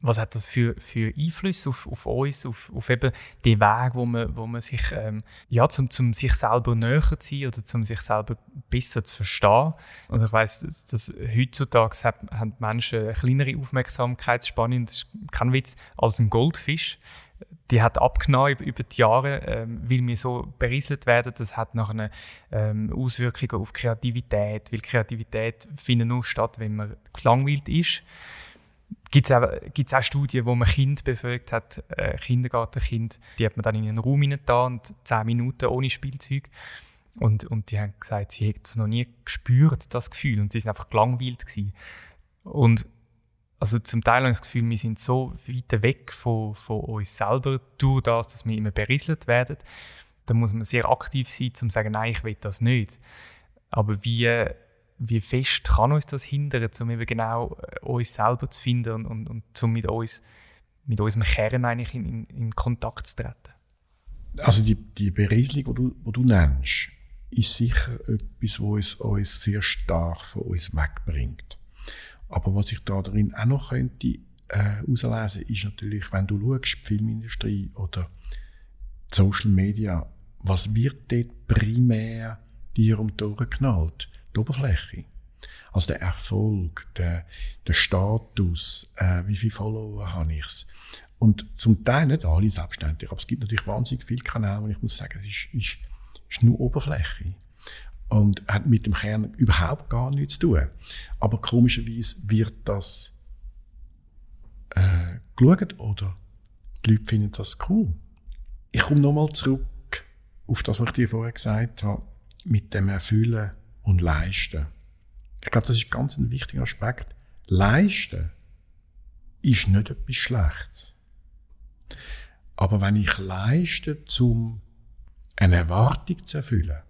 was hat das für, für Einflüsse auf, auf uns, auf, auf eben den Weg, wo man, wo man sich, ähm, ja, zum, zum sich selber näher zu sein oder zum sich selber besser zu verstehen. Und ich weiss, dass heutzutage haben Menschen eine kleinere Aufmerksamkeitsspanne, das ist kein Witz, als ein Goldfisch. Die hat abgenommen über die Jahre, ähm, weil wir so berieselt werden. Das hat nachher ähm, Auswirkungen auf Kreativität, weil Kreativität findet nur statt, wenn man gelangweilt ist gibt es auch, auch Studien, wo man Kind befragt hat, äh, Kindergartenkind, die hat man dann in einen Raum hineingetan und zehn Minuten ohne Spielzeug. Und, und die haben gesagt, sie hätten es noch nie gespürt, das Gefühl. Und sie sind einfach gelangweilt gewesen. Und also zum Teil habe ich das Gefühl, wir sind so weit weg von, von uns selber durch das, dass wir immer berieselt werden. Da muss man sehr aktiv sein, um zu sagen, nein, ich will das nicht. Aber wie wie fest kann uns das hindern, um eben genau äh, uns selber zu finden und, und, und um mit uns, mit unserem Kern eigentlich in, in, in Kontakt zu treten?
Also die, die Berieselung, die du, die du nennst, ist sicher etwas, was uns, sehr stark von uns wegbringt. Aber was ich da drin auch noch könnte äh, ist natürlich, wenn du schaust, die Filmindustrie oder Social Media, was wird dort primär dir um die Ohren geknallt? Die Oberfläche. Also der Erfolg, der, der Status, äh, wie viele Follower habe ich Und zum Teil nicht alle selbstständig, aber es gibt natürlich wahnsinnig viele Kanäle, und ich muss sagen, es ist, ist, ist nur Oberfläche. Und hat mit dem Kern überhaupt gar nichts zu tun. Aber komischerweise wird das äh, geschaut oder die Leute finden das cool. Ich komme nochmal zurück auf das, was ich dir vorher gesagt habe, mit dem Erfüllen und leisten. Ich glaube, das ist ganz ein wichtiger Aspekt. Leisten ist nicht etwas Schlechtes. Aber wenn ich leiste, um eine Erwartung zu erfüllen,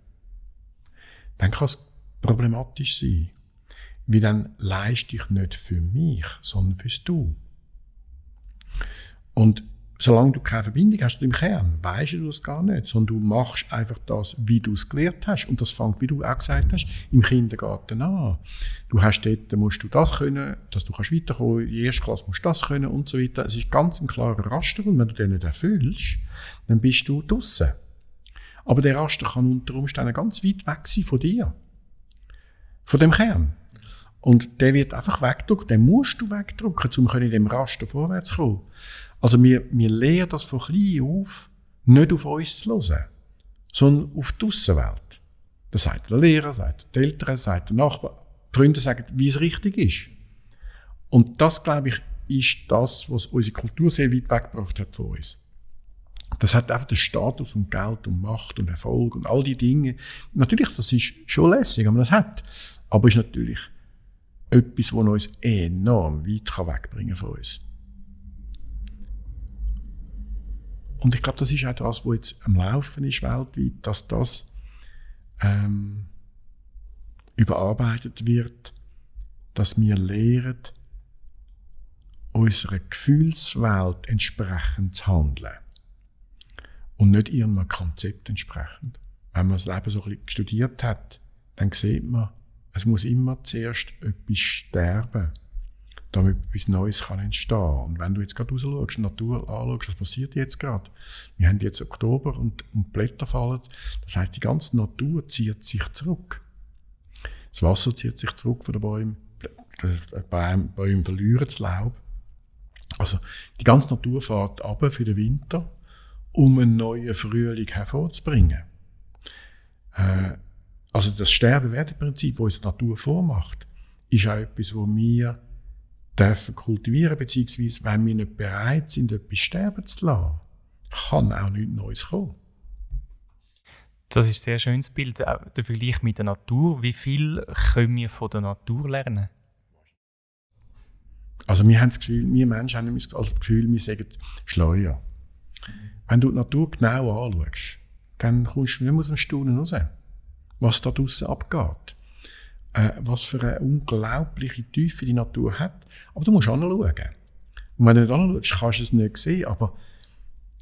dann kann es problematisch sein. Weil dann leiste ich nicht für mich, sondern fürs Du. Und solange du keine Verbindung hast im Kern, weißt du das gar nicht, sondern du machst einfach das, wie du es gelernt hast. Und das fängt, wie du auch gesagt hast, im Kindergarten an. Du hast dort, musst du das können, dass du kannst weiterkommen, in der ersten Klasse musst du das können und so weiter. Es ist ganz ein klarer Raster und wenn du den nicht erfüllst, dann bist du draussen. Aber der Raster kann unter Umständen ganz weit weg sein von dir. Von dem Kern. Und der wird einfach wegdrücken, den musst du wegdrücken, um in dem Raster vorwärts zu kommen. Also wir, wir lernen das von klein auf, nicht auf uns zu hören, sondern auf die Aussenwelt. Das sagt der Lehrer, sagt die Eltern, sagt der Nachbar. Die Freunde sagen, wie es richtig ist. Und das, glaube ich, ist das, was unsere Kultur sehr weit weggebracht hat von uns. Das hat einfach den Status und Geld und Macht und Erfolg und all die Dinge. Natürlich, das ist schon lässig, wenn man das hat. Aber ist natürlich etwas, was uns enorm weit wegbringen kann von uns. Und ich glaube, das ist auch das, was jetzt am Laufen ist weltweit, dass das ähm, überarbeitet wird, dass wir lernen, unserer Gefühlswelt entsprechend zu handeln. Und nicht irgendeinem Konzept entsprechend. Wenn man das Leben so ein bisschen studiert hat, dann sieht man, es muss immer zuerst etwas sterben, damit etwas Neues kann entstehen Und wenn du jetzt gerade raus schaust, Natur anschaust, was passiert jetzt gerade? Wir haben jetzt Oktober und, und Blätter fallen. Das heißt, die ganze Natur zieht sich zurück. Das Wasser zieht sich zurück von den Bäumen. Die Bäume verlieren das Laub. Also die ganze Natur fährt ab für den Winter, um einen neuen Frühling hervorzubringen. Äh, also das Sterben-Werde-Prinzip, das uns die Natur vormacht, ist auch etwas, wo wir dürfen kultivieren, beziehungsweise wenn wir nicht bereit sind, etwas sterben zu lassen, kann auch nichts Neues kommen.
Das ist ein sehr schönes Bild, der Vergleich mit der Natur. Wie viel können wir von der Natur lernen?
Also wir haben das Gefühl, wir Menschen haben das Gefühl, wir sagen Schleuer. Wenn du die Natur genau anschaust, dann kommst du nicht mehr aus dem Staunen raus, was da draussen abgeht. Äh, was für eine unglaubliche Tiefe die Natur hat. Aber du musst anschauen. Und wenn du nicht anschaust, kannst du es nicht sehen. Aber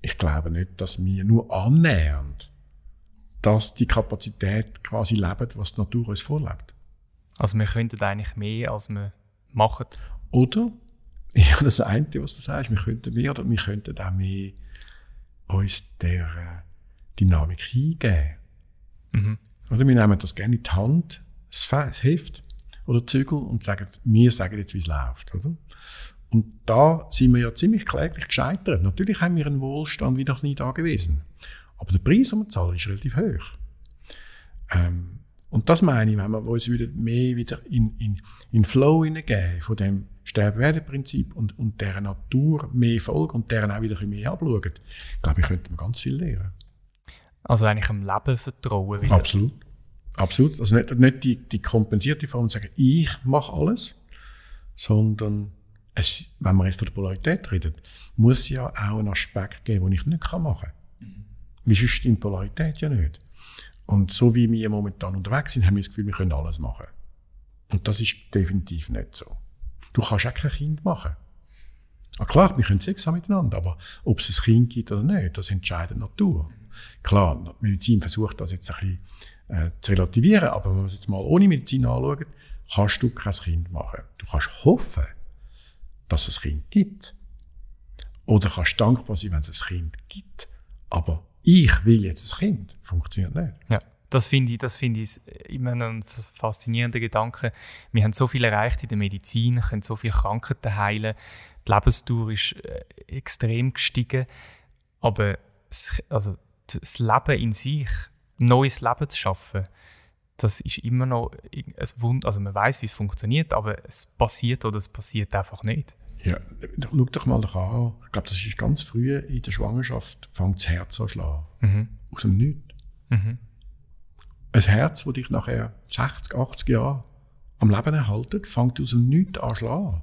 ich glaube nicht, dass wir nur annähernd dass die Kapazität quasi lebt, was die Natur uns vorlebt.
Also wir könnten eigentlich mehr, als wir machen.
Oder, ja, das eine, was du sagst, wir könnten mehr oder wir könnten auch mehr uns der äh, Dynamik hingeben. Mhm. Oder wir nehmen das gerne in die Hand, das, Heft oder Zügel und sagen, wir sagen jetzt, wie es läuft. Oder? Und da sind wir ja ziemlich kläglich gescheitert. Natürlich haben wir einen Wohlstand wie noch nie da gewesen. Aber der Preis, den wir zahlen, ist relativ hoch. Ähm, und das meine ich, wenn wir uns wieder mehr wieder in, in, in Flow hineingeben von dem Sterben-Werden-Prinzip und, und deren Natur mehr folgen und deren auch wieder mehr abschauen, glaube ich, könnte man ganz viel lernen.
Also eigentlich am Leben vertrauen
wieder. Absolut. Absolut. Also nicht, nicht die, die kompensierte Form sagen, ich mache alles, sondern es, wenn man jetzt von der Polarität redet, muss ja auch einen Aspekt geben, den ich nicht machen kann. Mhm. Wie sonst stimmt Polarität ja nicht. Und so wie wir momentan unterwegs sind, haben wir das Gefühl, wir können alles machen. Und das ist definitiv nicht so. Du kannst auch kein Kind machen. Ah, klar, wir können Sex haben miteinander, aber ob es ein Kind gibt oder nicht, das entscheidet die Natur. Klar, Medizin versucht das jetzt ein bisschen äh, zu relativieren, aber wenn man es jetzt mal ohne Medizin anschaut, kannst du kein Kind machen. Du kannst hoffen, dass es ein Kind gibt. Oder kannst dankbar sein, wenn es ein Kind gibt. Aber ich will jetzt ein Kind. Funktioniert nicht.
Ja. Das finde ich, das finde ich immer ein faszinierender Gedanke. Wir haben so viel erreicht in der Medizin, können so viele Krankheiten heilen. Die Lebensdauer ist äh, extrem gestiegen. Aber also das Leben in sich, neues Leben zu schaffen, das ist immer noch ein Wunder. Also man weiß, wie es funktioniert, aber es passiert oder es passiert einfach nicht.
Ja, schau doch mal an. Ich glaube, das ist ganz früh in der Schwangerschaft, fängt das Herz an schlagen. Mhm. Aus dem Nichts. Mhm. Ein Herz, das dich nachher 60, 80 Jahre am Leben erhaltet, fängt aus dem Nichts an schlagen.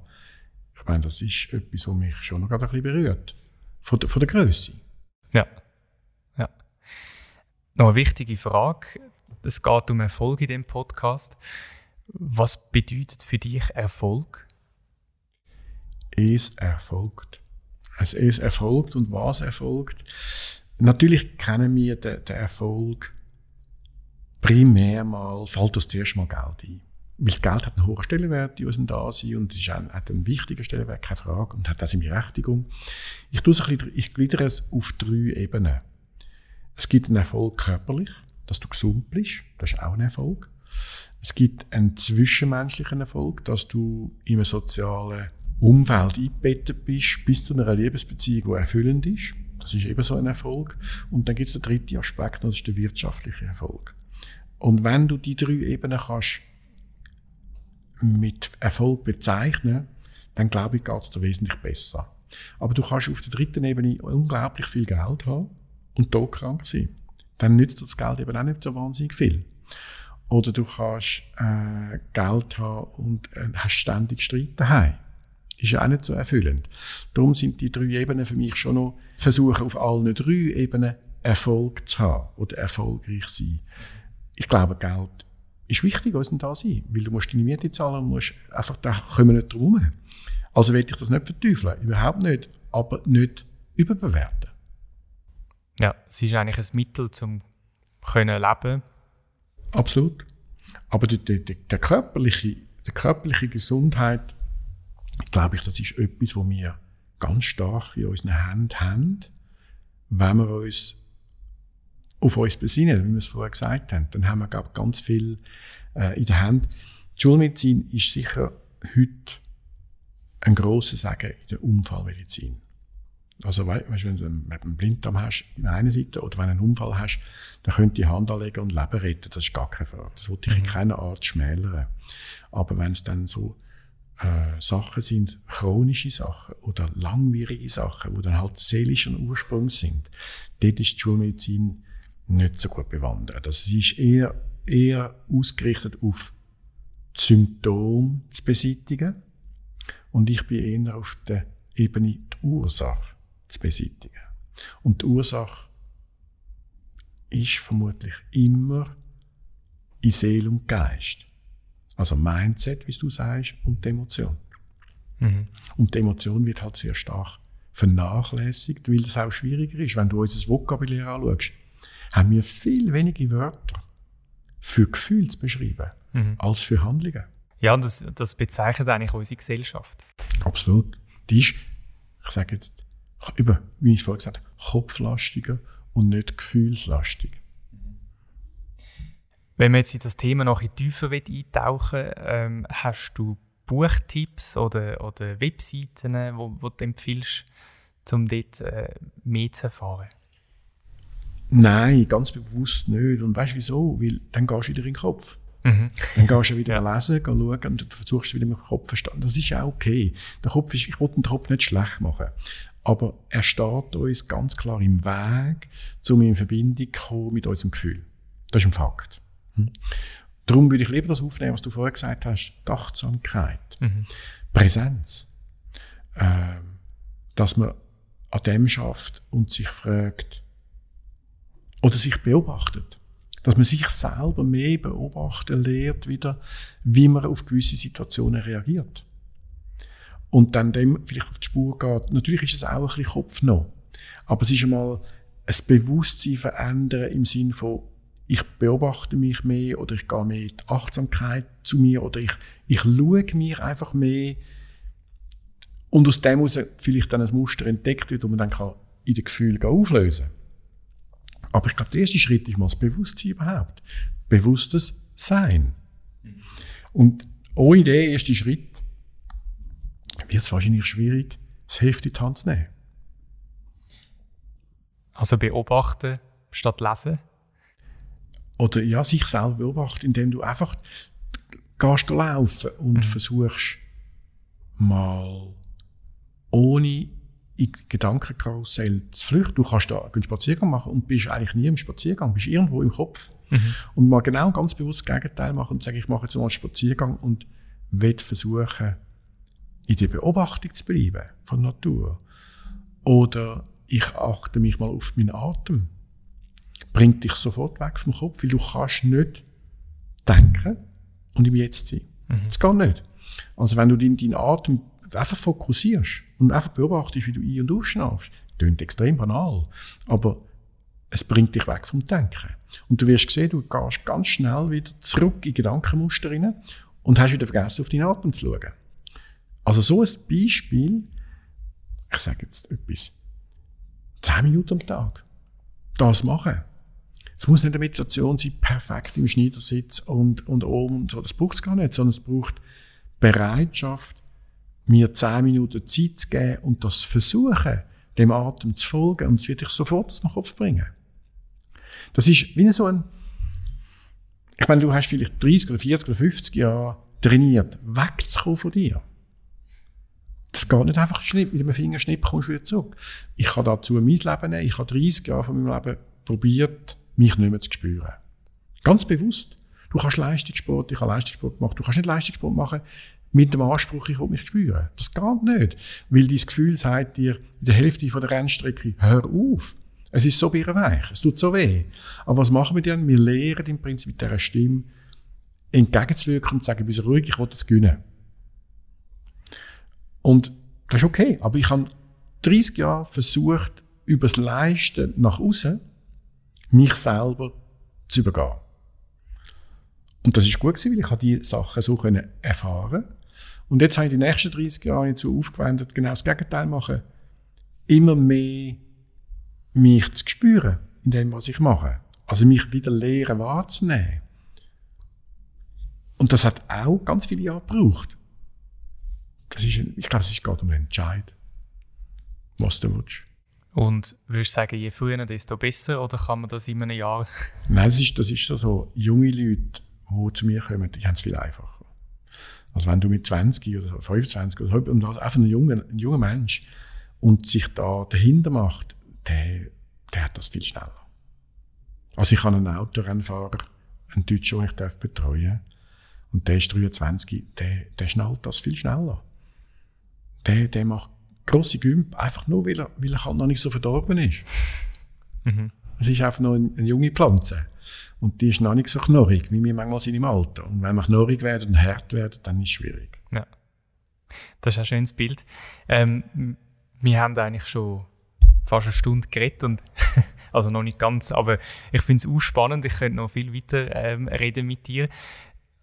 Ich meine, das ist etwas, was mich schon noch ein bisschen berührt. Von der, von der Größe.
Ja. Noch eine wichtige Frage. Es geht um Erfolg in dem Podcast. Was bedeutet für dich Erfolg?
es erfolgt. Also es erfolgt und was erfolgt. Natürlich kennen wir den, den Erfolg primär mal, fällt uns zuerst mal Geld ein. Weil Geld hat einen hohen Stellenwert in unserem Dasein und ist ein, hat einen wichtigen Stellenwert, keine Frage, und hat auch seine Berechtigung. Ich, es ich gliedere es auf drei Ebenen. Es gibt einen Erfolg körperlich, dass du gesund bist, das ist auch ein Erfolg. Es gibt einen zwischenmenschlichen Erfolg, dass du in einem sozialen Umfeld eingebettet bist, bis zu einer Liebesbeziehung, die erfüllend ist. Das ist eben so ein Erfolg. Und dann gibt es den dritten Aspekt, das ist der wirtschaftliche Erfolg. Und wenn du die drei Ebenen kannst mit Erfolg bezeichnen, dann glaube ich, geht es dir wesentlich besser. Aber du kannst auf der dritten Ebene unglaublich viel Geld haben und todkrank sein. Dann nützt das Geld eben auch nicht so wahnsinnig viel. Oder du kannst äh, Geld haben und äh, hast ständig Streit daheim ist ja auch nicht so erfüllend. Darum sind die drei Ebenen für mich schon noch versuchen, auf allen drei Ebenen Erfolg zu haben oder erfolgreich sein. Ich glaube, Geld ist wichtig, uns da sein, weil du musst deine Miete zahlen, musst einfach, da kommen wir nicht drum. Also will ich das nicht verteufeln, überhaupt nicht, aber nicht überbewerten.
Ja, es ist eigentlich ein Mittel, um können leben.
Absolut. Aber die, die, die, der körperliche, die körperliche Gesundheit, glaube ich, das ist etwas, wo wir ganz stark in unseren Händen haben, wenn wir uns auf uns besinnen, wie wir es vorher gesagt haben. Dann haben wir, glaube ich, ganz viel äh, in der Hand. Die Schulmedizin ist sicher heute ein grosser Sagen in der Unfallmedizin. Also, weißt wenn du einen Blinddarm hast, in einer Seite, oder wenn du einen Unfall hast, dann könnt ihr die Hand anlegen und Leben retten. Das ist gar keine Frage. Das wollte ich in mhm. keiner Art schmälern. Aber wenn es dann so äh, Sachen sind, chronische Sachen oder langwierige Sachen, die dann halt seelischen Ursprungs sind, dort ist die Schulmedizin nicht so gut bewandert. Also sie ist eher, eher ausgerichtet auf Symptome zu beseitigen und ich bin eher auf der Ebene die Ursache zu beseitigen. Und die Ursache ist vermutlich immer in Seele und Geist. Also Mindset, wie du sagst, und die Emotion. Mhm. Und die Emotion wird halt sehr stark vernachlässigt, weil es auch schwieriger ist. Wenn du unser Vokabular anschaust, haben wir viel weniger Wörter für Gefühle zu beschreiben, mhm. als für Handlungen.
Ja, und das, das bezeichnet eigentlich unsere Gesellschaft.
Absolut. Die ist, ich sage jetzt, über, wie ich es vorhin gesagt habe, kopflastiger und nicht gefühlslastig.
Wenn wir jetzt in das Thema noch ein tiefer eintauchen ähm, hast du Buchtipps oder, oder Webseiten, wo, wo du empfiehlst, um dort äh, mehr zu erfahren?
Nein, ganz bewusst nicht. Und weißt du wieso? Weil dann gehst du wieder in den Kopf. Mhm. Dann gehst du wieder ja. lesen, schauen und versuchst wieder mit dem Kopf zu verstehen. Das ist auch okay. Der Kopf ist, ich will den Kopf nicht schlecht machen. Aber er steht uns ganz klar im Weg, um in Verbindung zu kommen mit unserem Gefühl. Das ist ein Fakt. Hm? Darum würde ich lieber das aufnehmen, was du vorher gesagt hast. Die Achtsamkeit. Mhm. Präsenz. Ähm, dass man an dem schafft und sich fragt, oder sich beobachtet. Dass man sich selber mehr beobachten lernt wieder, wie man auf gewisse Situationen reagiert. Und dann dem vielleicht auf die Spur geht. Natürlich ist es auch ein bisschen Kopf noch. Aber es ist einmal ein Bewusstsein verändern im Sinn von, ich beobachte mich mehr oder ich gehe mehr die Achtsamkeit zu mir oder ich, ich schaue mir einfach mehr und aus dem heraus vielleicht dann ein Muster entdeckt wird, das man dann kann in den Gefühlen auflösen kann. Aber ich glaube, der erste Schritt ist mal das Bewusstsein überhaupt. Bewusstes Sein. Und ohne den ersten Schritt wird es wahrscheinlich schwierig, das Heft in die Hand zu nehmen.
Also beobachten statt lesen?
Oder ja, sich selber beobachten, indem du einfach gehst laufen und mhm. versuchst mal ohne in Gedankenkarussell zu flüchten. Du kannst da einen Spaziergang machen und bist eigentlich nie im Spaziergang, bist irgendwo im Kopf. Mhm. Und mal genau ganz bewusst das Gegenteil machen und sagen, ich mache jetzt mal einen Spaziergang und will versuchen, in der Beobachtung zu bleiben von der Natur. Oder ich achte mich mal auf meinen Atem. Bringt dich sofort weg vom Kopf, weil du kannst nicht denken und im Jetzt sein. Mhm. Das geht nicht. Also wenn du deinen, deinen Atem einfach fokussierst und einfach beobachtest, wie du ein- und ausschnaufst, klingt extrem banal, aber es bringt dich weg vom Denken. Und du wirst sehen, du gehst ganz schnell wieder zurück in Gedankenmuster rein und hast wieder vergessen, auf deinen Atem zu schauen. Also so ein Beispiel, ich sage jetzt etwas, 10 Minuten am Tag, das machen. Es muss nicht eine Meditation sein, perfekt im Schneidersitz und, und oben und so. Das braucht es gar nicht, sondern es braucht Bereitschaft, mir zehn Minuten Zeit zu geben und das versuchen, dem Atem zu folgen und es wird dich sofort aus dem Kopf bringen. Das ist wie so ein, ich meine, du hast vielleicht 30 oder 40 oder 50 Jahre trainiert, wegzukommen von dir. Geht nicht einfach schnipp, mit einem Fingerschnipp kommst du wieder zurück. Ich kann dazu mein Leben nehmen. Ich habe 30 Jahre von meinem Leben probiert, mich nicht mehr zu spüren. Ganz bewusst. Du kannst Leistungssport, ich habe Leistungssport gemacht. Du kannst nicht Leistungssport machen, mit dem Anspruch, ich will mich spüren. Das geht nicht. Weil dein Gefühl sagt dir in der Hälfte von der Rennstrecke, hör auf. Es ist so birrenweich, es tut so weh. Aber was machen wir dann? Wir lehren im Prinzip mit dieser Stimme, entgegenzuwirken und zu sagen, bist ruhig, ich will das gewinnen. Und das ist okay. Aber ich habe 30 Jahre versucht, übers Leisten nach außen mich selber zu übergehen. Und das ist gut gewesen, weil ich die Sachen so können erfahren Und jetzt habe ich die nächsten 30 Jahre dazu aufgewendet, genau das Gegenteil machen. Immer mehr mich zu spüren in dem, was ich mache. Also mich wieder lehren wahrzunehmen. Und das hat auch ganz viele Jahre gebraucht. Das ist, ich glaube, es ist gerade um den Entscheid, was du willst.
Und würdest du sagen, je früher, desto besser? Oder kann man das in einem Jahr?
Nein, das ist, das ist so, so. Junge Leute, die zu mir kommen, die haben es viel einfacher. Also wenn du mit 20 oder 25 oder und einfach ein junger, ein junger Mensch und sich da dahinter macht, der, der hat das viel schneller. Also ich habe einen Autorennfahrer, einen Deutschen, den ich darf betreuen und der ist 23, der, der schnallt das viel schneller. Der, der macht grosse Gümp, einfach nur, weil er, weil er halt noch nicht so verdorben ist. Mhm. Es ist einfach noch eine, eine, junge Pflanze. Und die ist noch nicht so knorrig, wie wir manchmal sind im Alter. Und wenn wir knorrig werden und hart werden, dann ist es schwierig.
Ja. Das ist ein schönes Bild. Ähm, wir haben eigentlich schon fast eine Stunde geredet und also noch nicht ganz, aber ich finde es auch spannend. Ich könnte noch viel weiter ähm, reden mit dir.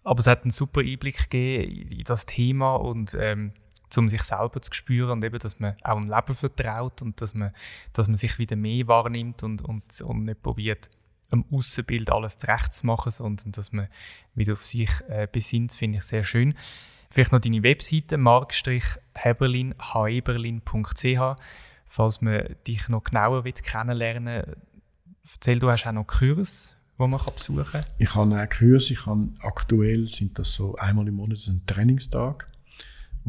Aber es hat einen super Einblick gegeben in das Thema und ähm, um sich selber zu spüren und eben, dass man auch im Leben vertraut und dass man, dass man sich wieder mehr wahrnimmt und, und, und nicht probiert, am Außenbild alles zurecht zu machen, sondern dass man wieder auf sich äh, besinnt, finde ich sehr schön. Vielleicht noch deine Webseite mark-heberlin.ch, falls man dich noch genauer kennenlernen will. Erzähl, du hast auch noch Kurs, wo man besuchen kann.
Ich habe auch Kurs, ich habe aktuell sind das so einmal im Monat ein Trainingstag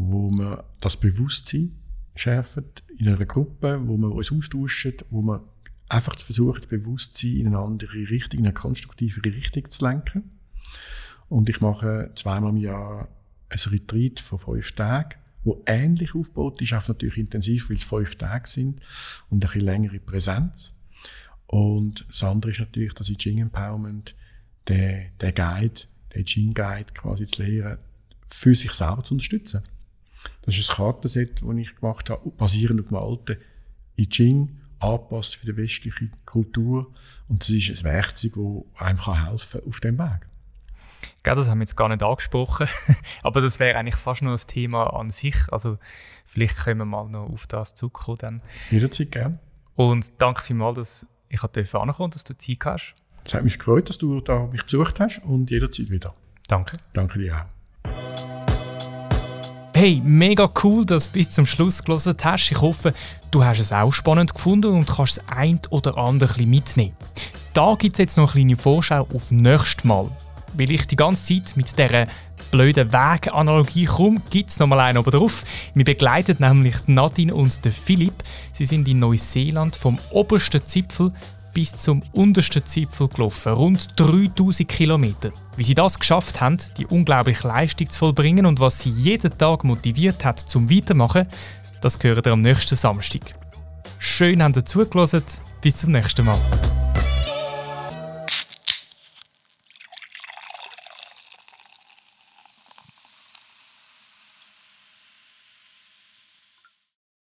wo man das Bewusstsein schärft in einer Gruppe, wo man uns austauscht, wo man einfach versucht, das Bewusstsein in eine andere Richtung, in eine konstruktivere Richtung zu lenken. Und ich mache zweimal im Jahr ein Retreat von fünf Tagen, wo ähnlich aufgebaut ist, auch natürlich intensiv, weil es fünf Tage sind und eine längere Präsenz. Und das andere ist natürlich, dass ich Jing Empowerment, der, der Guide, der Jing Guide quasi zu lehren, für sich selber zu unterstützen. Das ist ein Kartenset, das ich gemacht habe, basierend auf dem alten I Ching, angepasst für die westliche Kultur. Und das ist ein Werkzeug, das einem helfen kann auf dem Weg.
Ja, das haben wir jetzt gar nicht angesprochen, aber das wäre eigentlich fast noch ein Thema an sich. Also vielleicht können wir mal noch auf das zurückkommen. Dann.
Jederzeit gerne.
Und danke vielmals, dass ich ankommen und dass du Zeit hast.
Es hat mich gefreut, dass du da mich besucht hast und jederzeit wieder.
Danke.
Danke dir auch.
Hey, mega cool, dass du bis zum Schluss gelesen hast. Ich hoffe, du hast es auch spannend gefunden und kannst das ein oder andere mitnehmen. Da gibt es jetzt noch eine kleine Vorschau auf nächstes Mal. Weil ich die ganze Zeit mit dieser blöden Weganalogie komme, gibt es nochmal einen oben drauf. Wir begleiten nämlich Nadine und Philipp. Sie sind in Neuseeland vom obersten Zipfel bis zum untersten Zipfel gelaufen, rund 3000 Kilometer. Wie sie das geschafft haben, die unglaubliche Leistung zu vollbringen und was sie jeden Tag motiviert hat zum Weitermachen, das gehört ihr am nächsten Samstag. Schön, dass ihr zugelassen. Bis zum nächsten Mal.